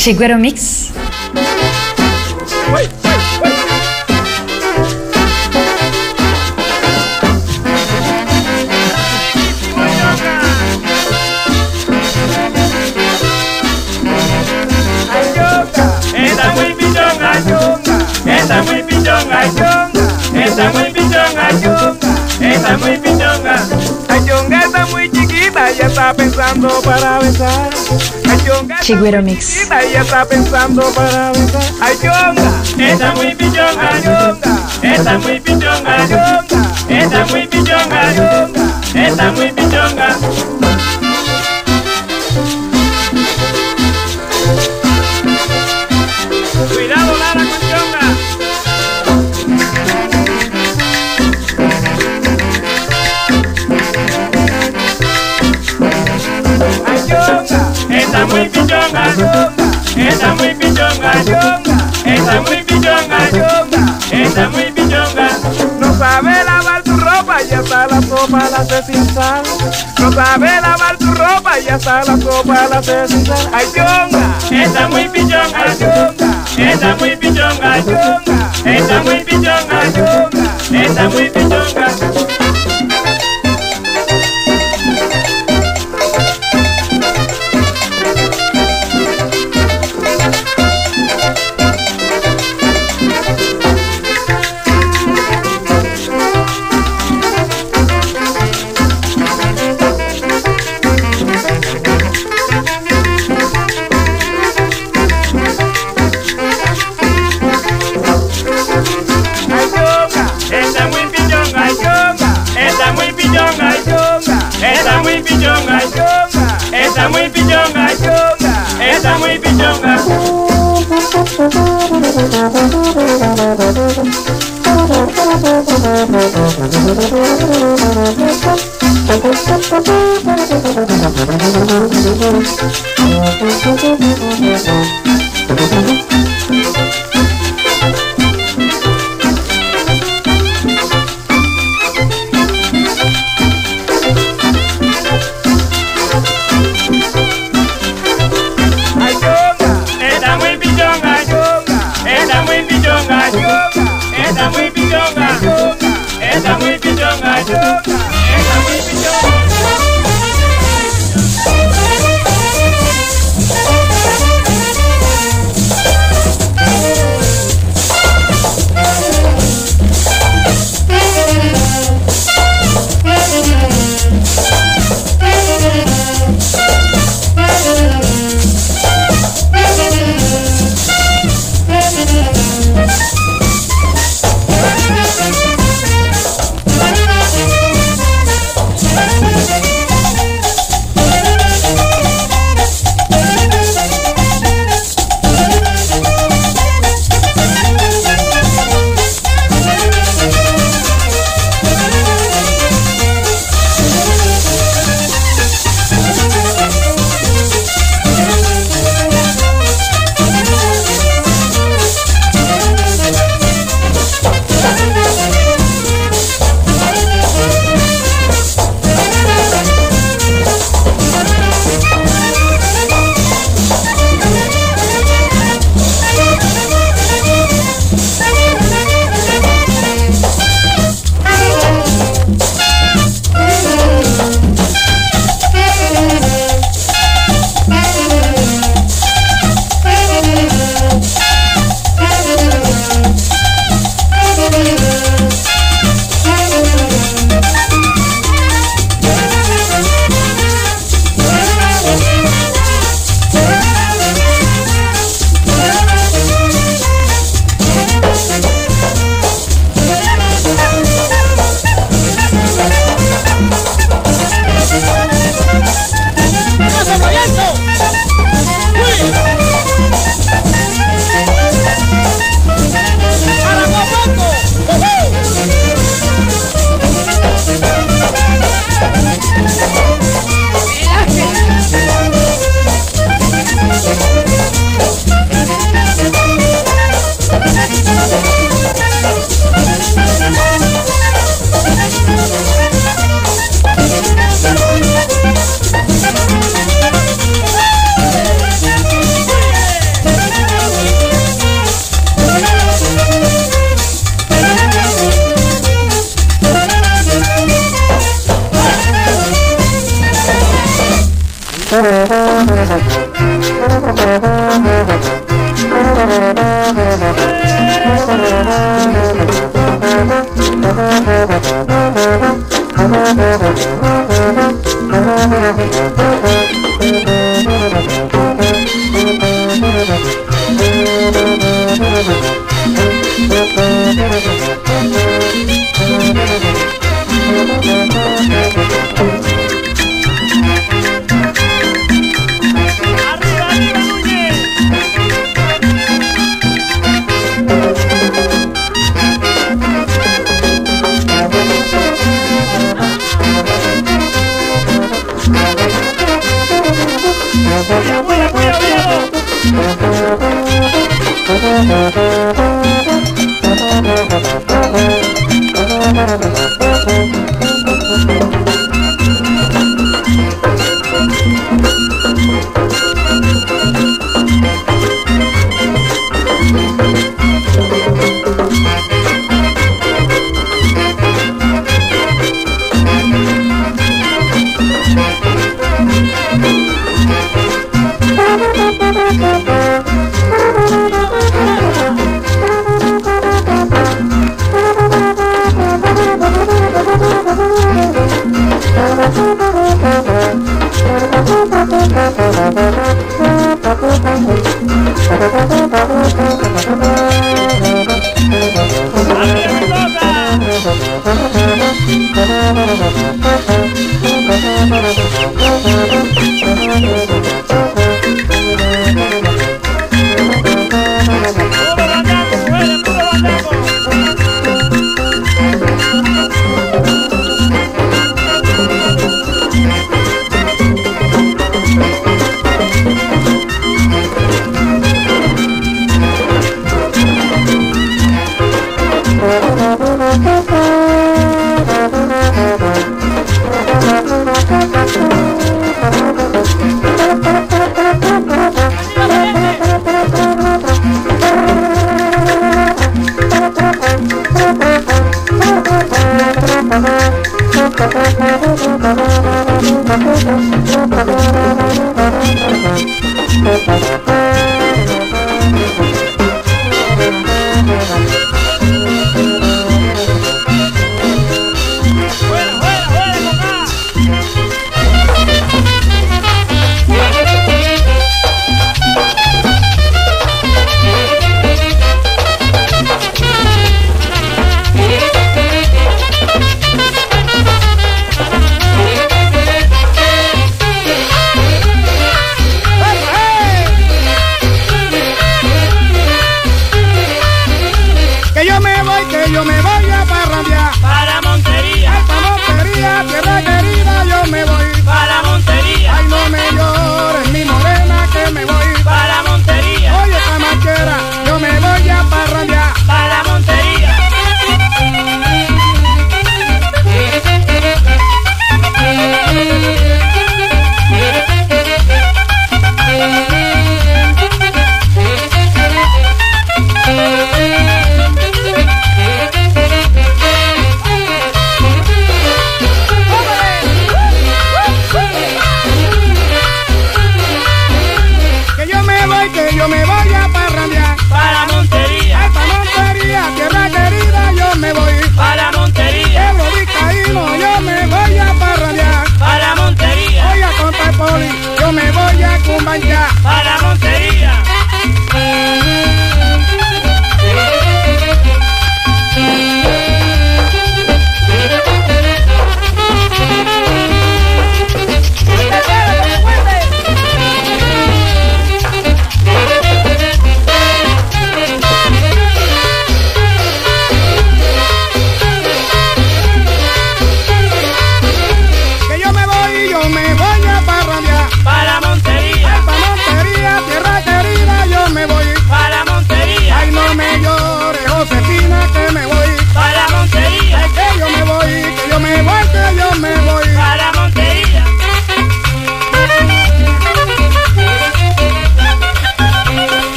Chiguero Mix. Está muy pichonga, está muy pichonga, está pensando para besar. Chigüero Mix. ya está pensando para besar. Ayonga está muy pichonga, está muy pichonga, está muy pichonga, está muy pichonga. Está muy pichonga, está muy pichonga, está muy pichonga, está muy pichonga. No sabe lavar tu ropa, ya está la sopa la hace sin sal. No sabe lavar tu ropa, ya está la sopa la hace sin sal. Ay, chonga, está muy pichonga, está muy pichonga, está muy pichonga, está muy pichonga.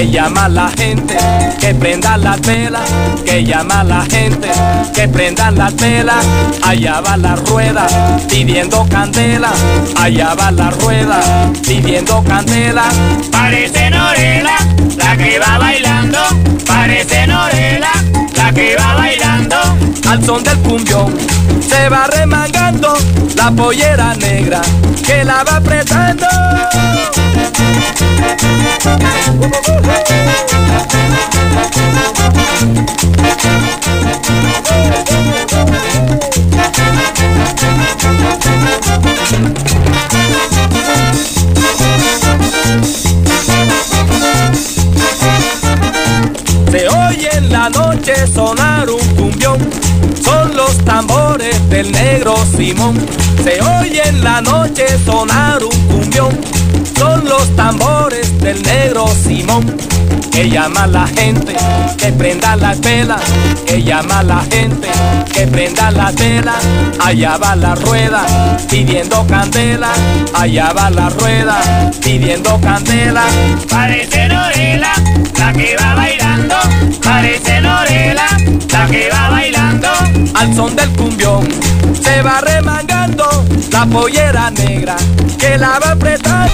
Que llama la gente, que prenda las velas, que llama la gente, que prendan las velas. Allá va la rueda, pidiendo candela, allá va la rueda, pidiendo candela. Parece Norela, la que va bailando, parece Norela, la que va bailando. Al son del cumbión, se va remangando la pollera negra, que la va apretando. Se oye en la noche sonar un cumbión, son los tambores del negro Simón. Se oye en la noche sonar un cumbión, los tambores del negro Simón. Que llama a la gente, que prenda las velas, que llama a la gente, que prenda las velas. Allá va la rueda, pidiendo candela, allá va la rueda, pidiendo candela. Parece Norela, la que va bailando, parece Norela, la que va bailando. Al son del cumbión, se va remangando la pollera negra que la va a apretar.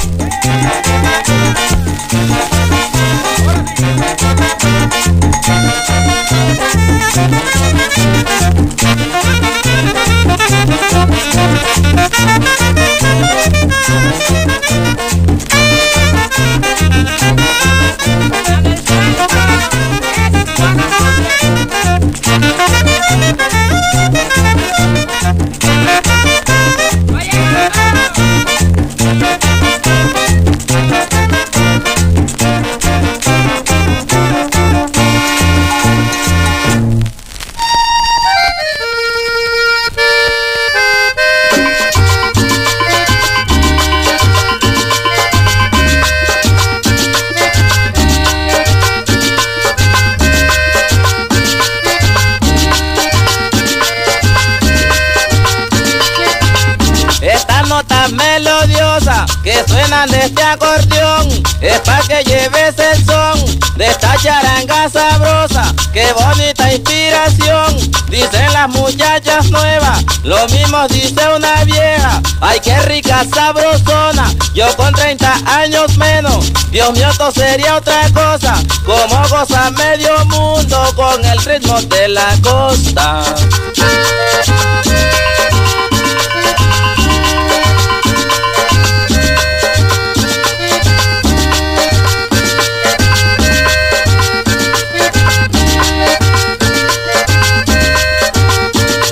Sabrosa. Qué bonita inspiración, dicen las muchachas nuevas. Lo mismo dice una vieja. Ay, qué rica sabrosona. Yo con 30 años menos, Dios mío, esto sería otra cosa. Como goza medio mundo con el ritmo de la costa.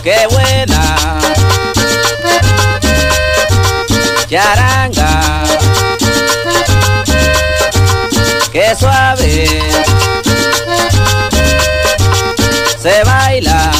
Qué buena. Charanga, qué suave. Se baila.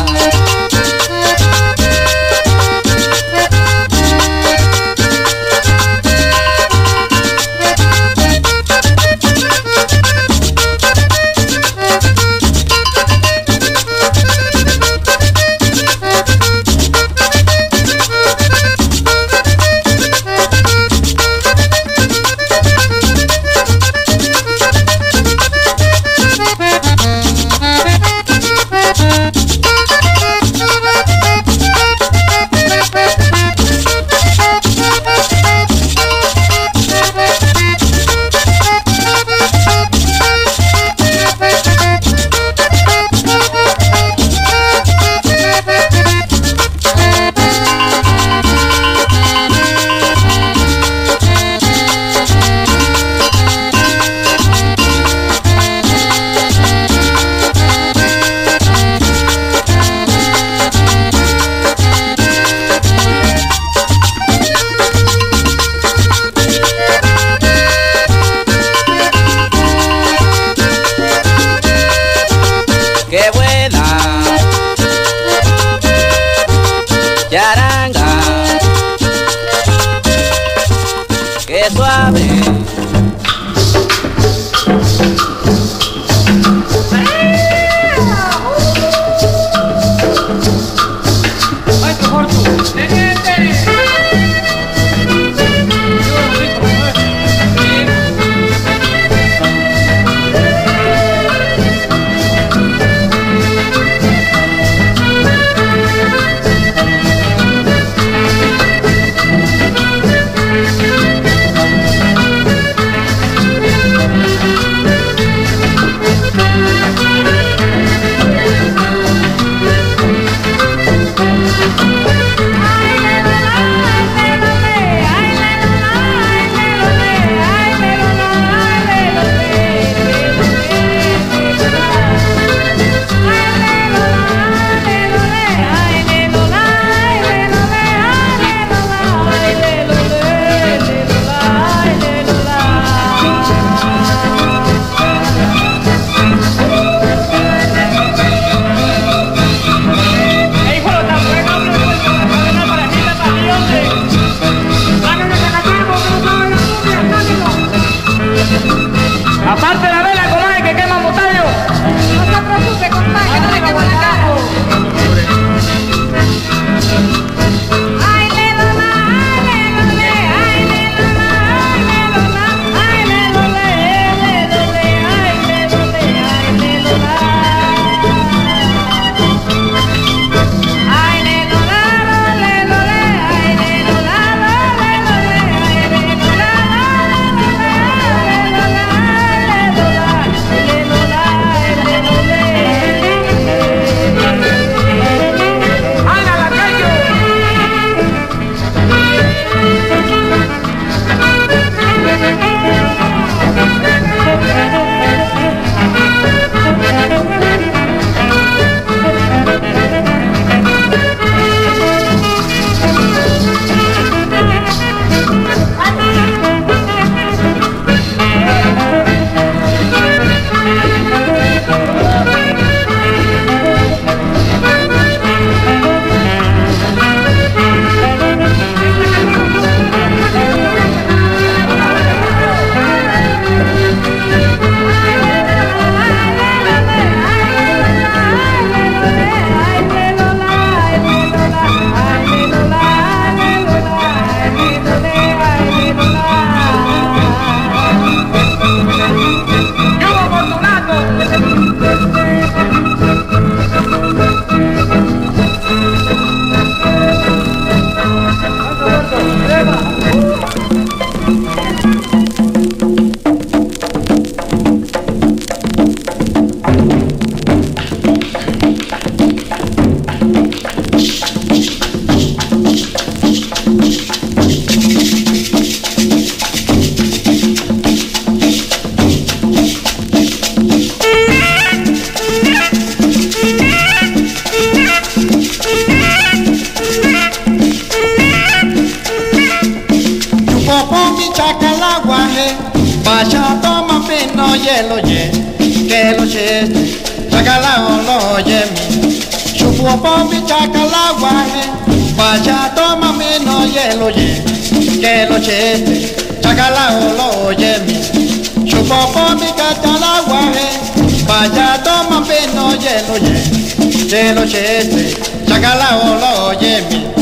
nochece, este, chacala, hola, óyeme.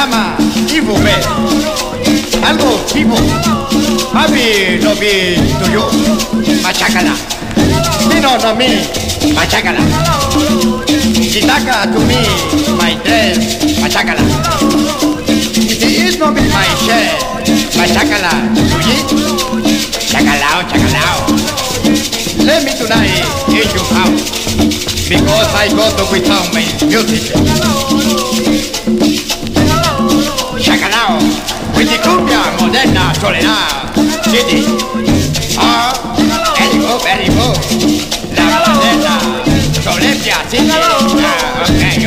llama Chivo Pez. Algo chivo. Mami, lo vi tuyo. Machácala. Dino no mi. Machácala. Chitaca to me, my dress. Machácala. It is no me my share. Machácala. Tuyi. Chacalao, chacalao. Let me tonight in your house. Because I got to without my music. quindi cumbia moderna solenà City Oh, Erico, Erico La moderna solemnia City Ok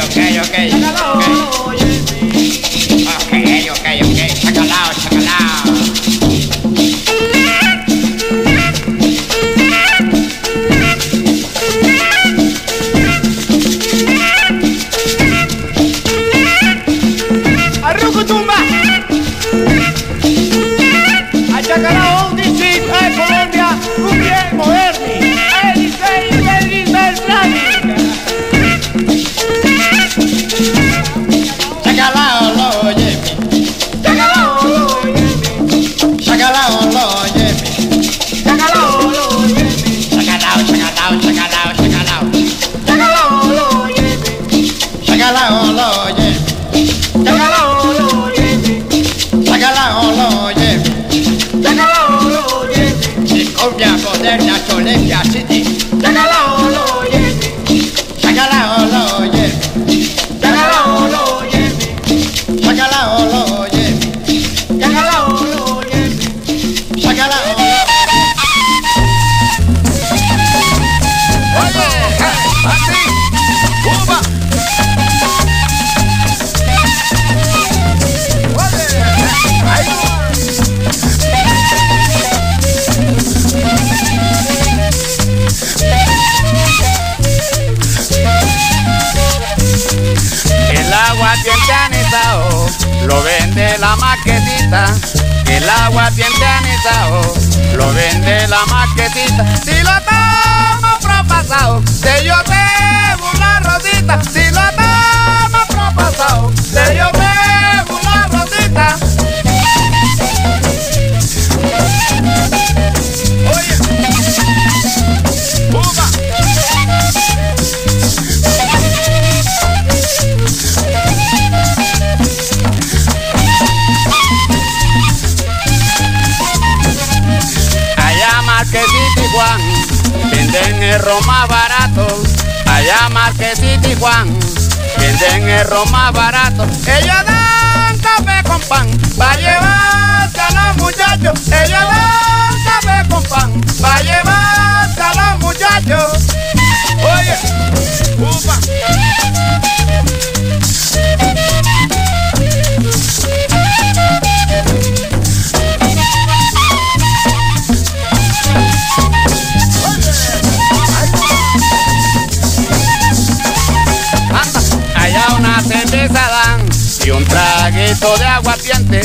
traguito de aguardiente,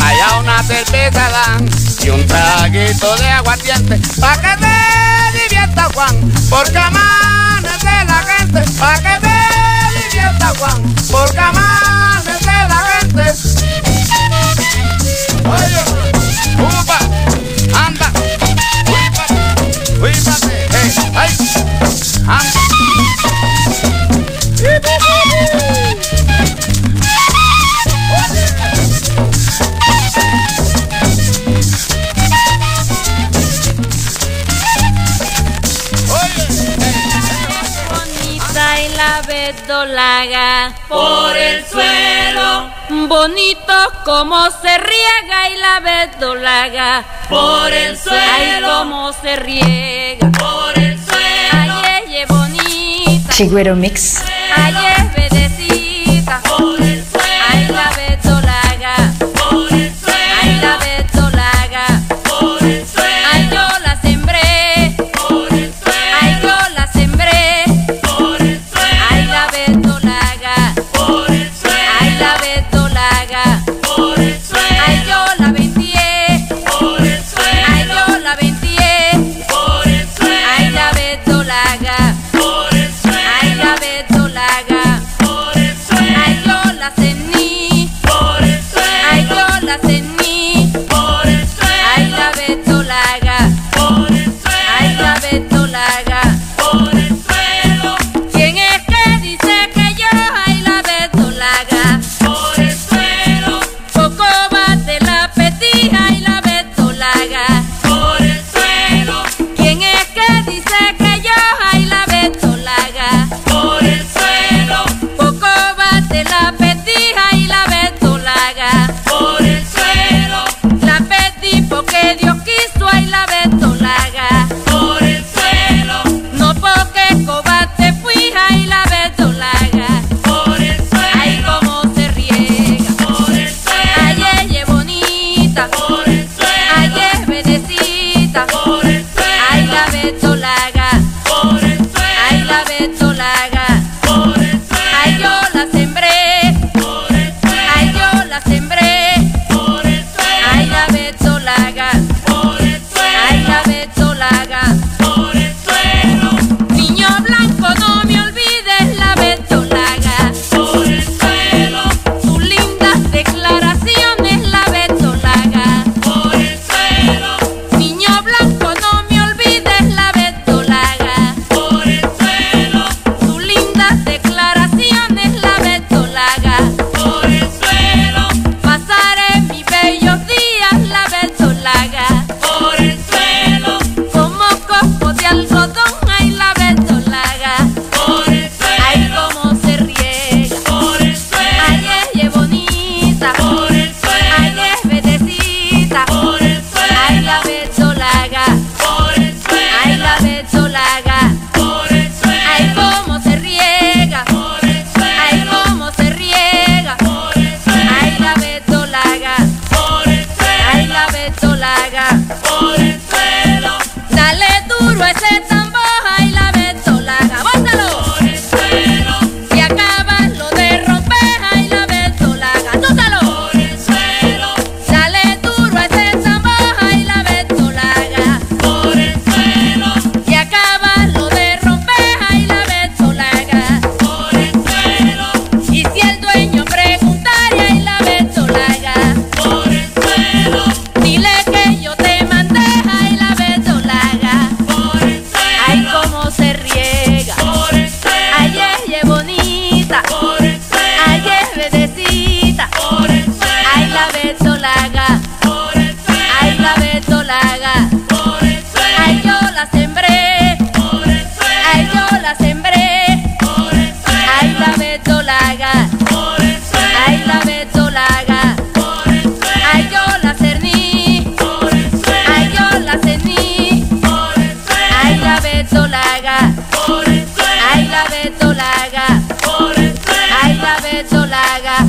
allá una cerveza dan y un traguito de aguardiente, pa' que te divierta Juan, porque amanece la gente, pa' que te divierta Juan, porque amanece la gente. Oye, upa, anda, uípate, uípate, hey, ay, anda. verdolaga por el suelo. Bonito como se riega y la verdolaga por el suelo. Ay, como se riega por el suelo. Ay, ella bonita. Chigüero Mix. Ay, es por Gonzaga.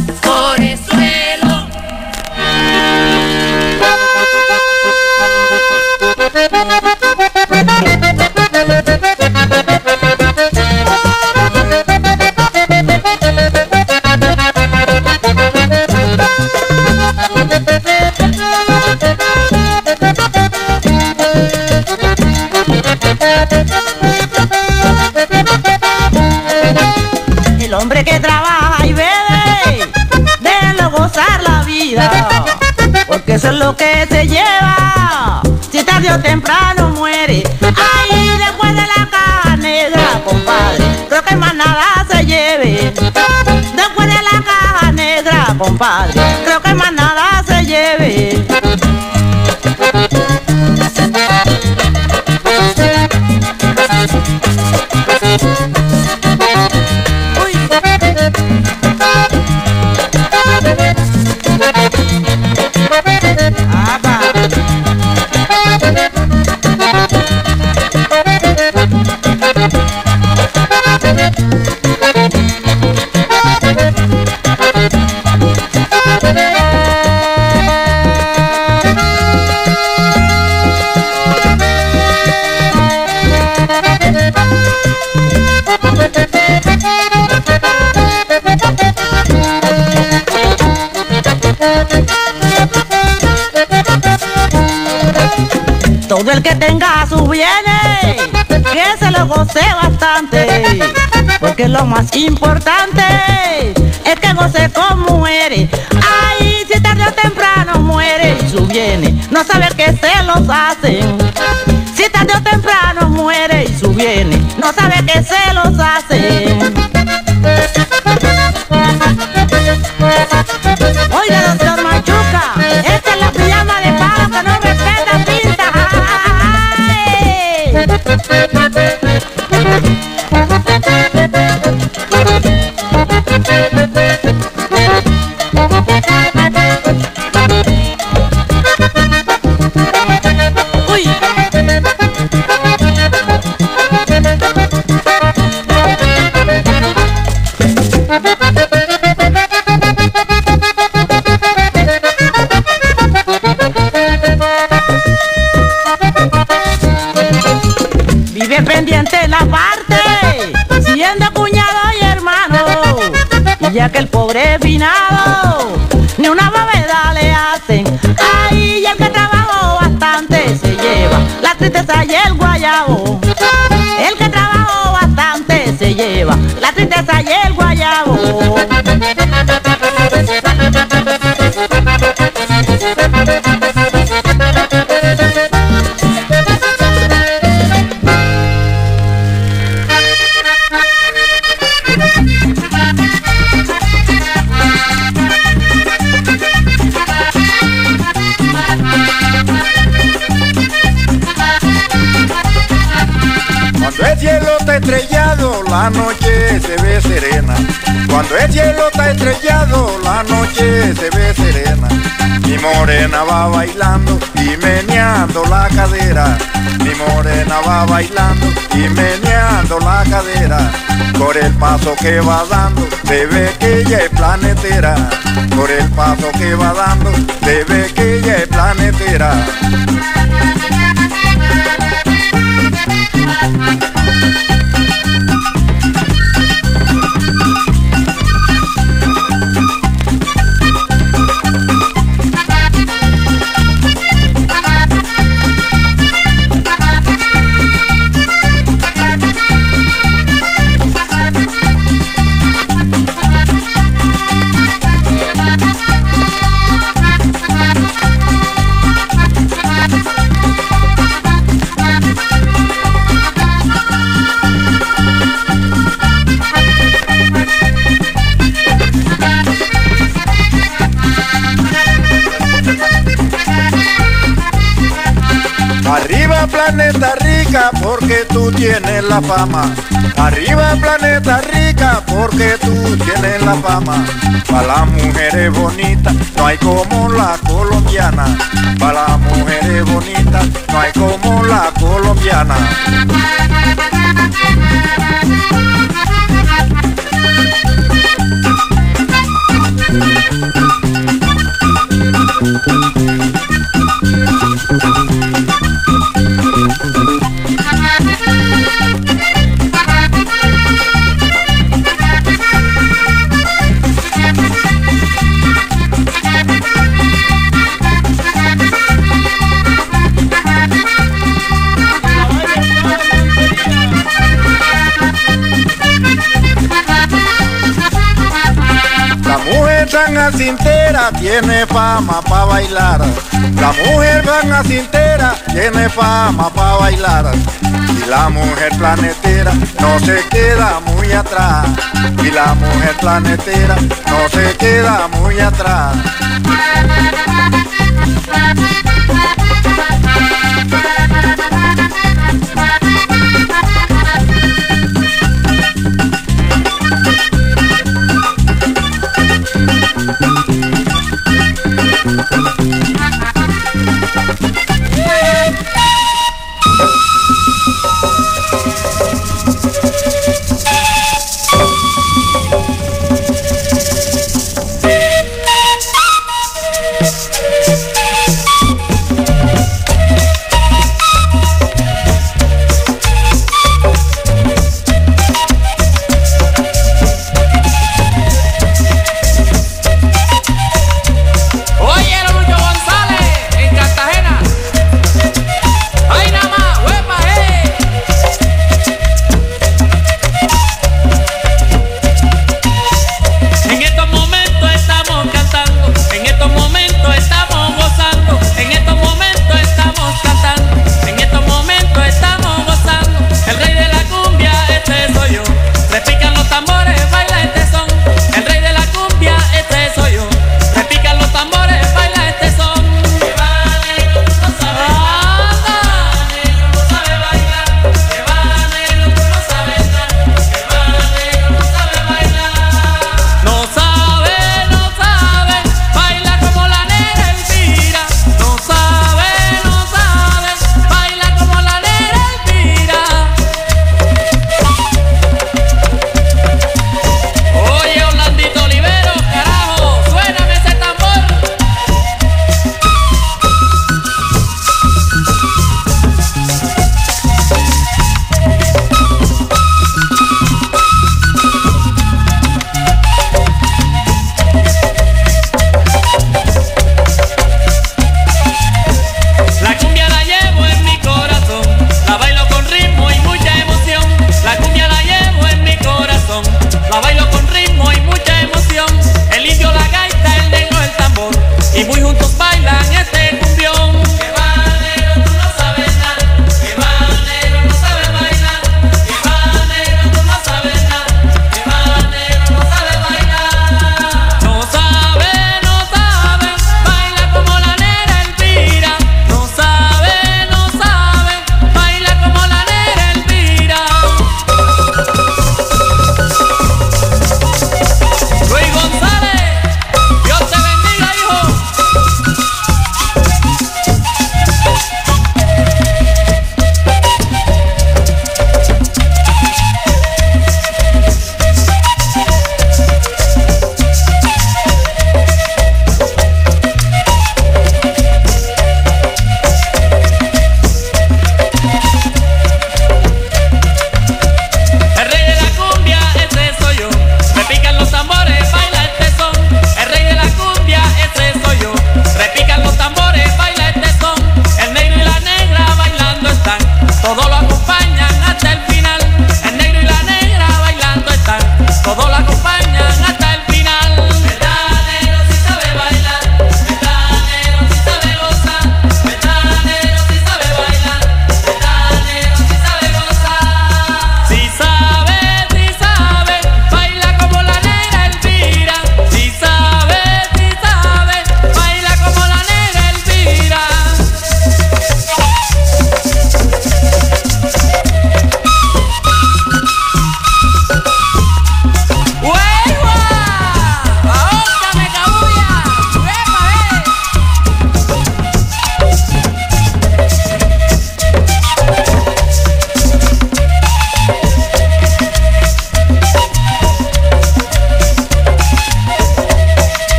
eso es lo que se lleva. Si tarde o temprano muere, ahí después de la caja negra, compadre, creo que más nada se lleve. Después de la caja negra, compadre. El que tenga sus bienes, que se lo goce bastante. Porque lo más importante es que goce con mujeres. Ay, si tarde o temprano muere y sus bienes, no sabe que se los hacen. Si tarde o temprano muere y sus bienes, no sabe que se los hacen. Se lleva la tristeza y el guayabo. Morena va bailando y meneando la cadera. Mi morena va bailando y meneando la cadera. Por el paso que va dando, se ve que ella es planetera. Por el paso que va dando, se ve que ella es planetera. Porque tú tienes la fama. Arriba planeta rica porque tú tienes la fama. Para las mujeres bonitas no hay como la colombiana. Para las mujeres bonitas no hay como la colombiana. Tan cintera tiene fama pa' bailar. La mujer tan cintera tiene fama pa' bailar. Y la mujer planetera no se queda muy atrás. Y la mujer planetera no se queda muy atrás.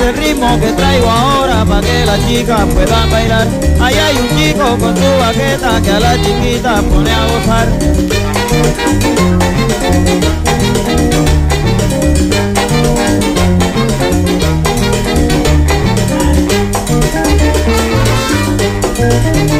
El ritmo que traigo ahora para que las chicas puedan bailar. Ahí hay un chico con su baqueta que a la chiquita pone a gozar. Este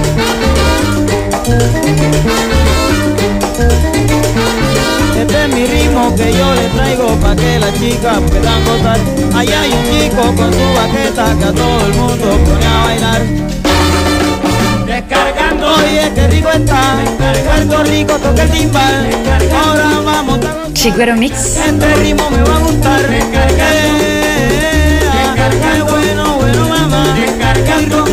que yo le traigo pa' que las chicas puedan gozar. Allá hay un chico con su baqueta que a todo el mundo pone a bailar. Descargando. Oye, qué rico está, Puerto Rico toca el timbal. Ahora vamos a Chiguero Mix. Este ritmo me va a gustar. Eh, ah, Qué bueno, bueno mamá. Descargando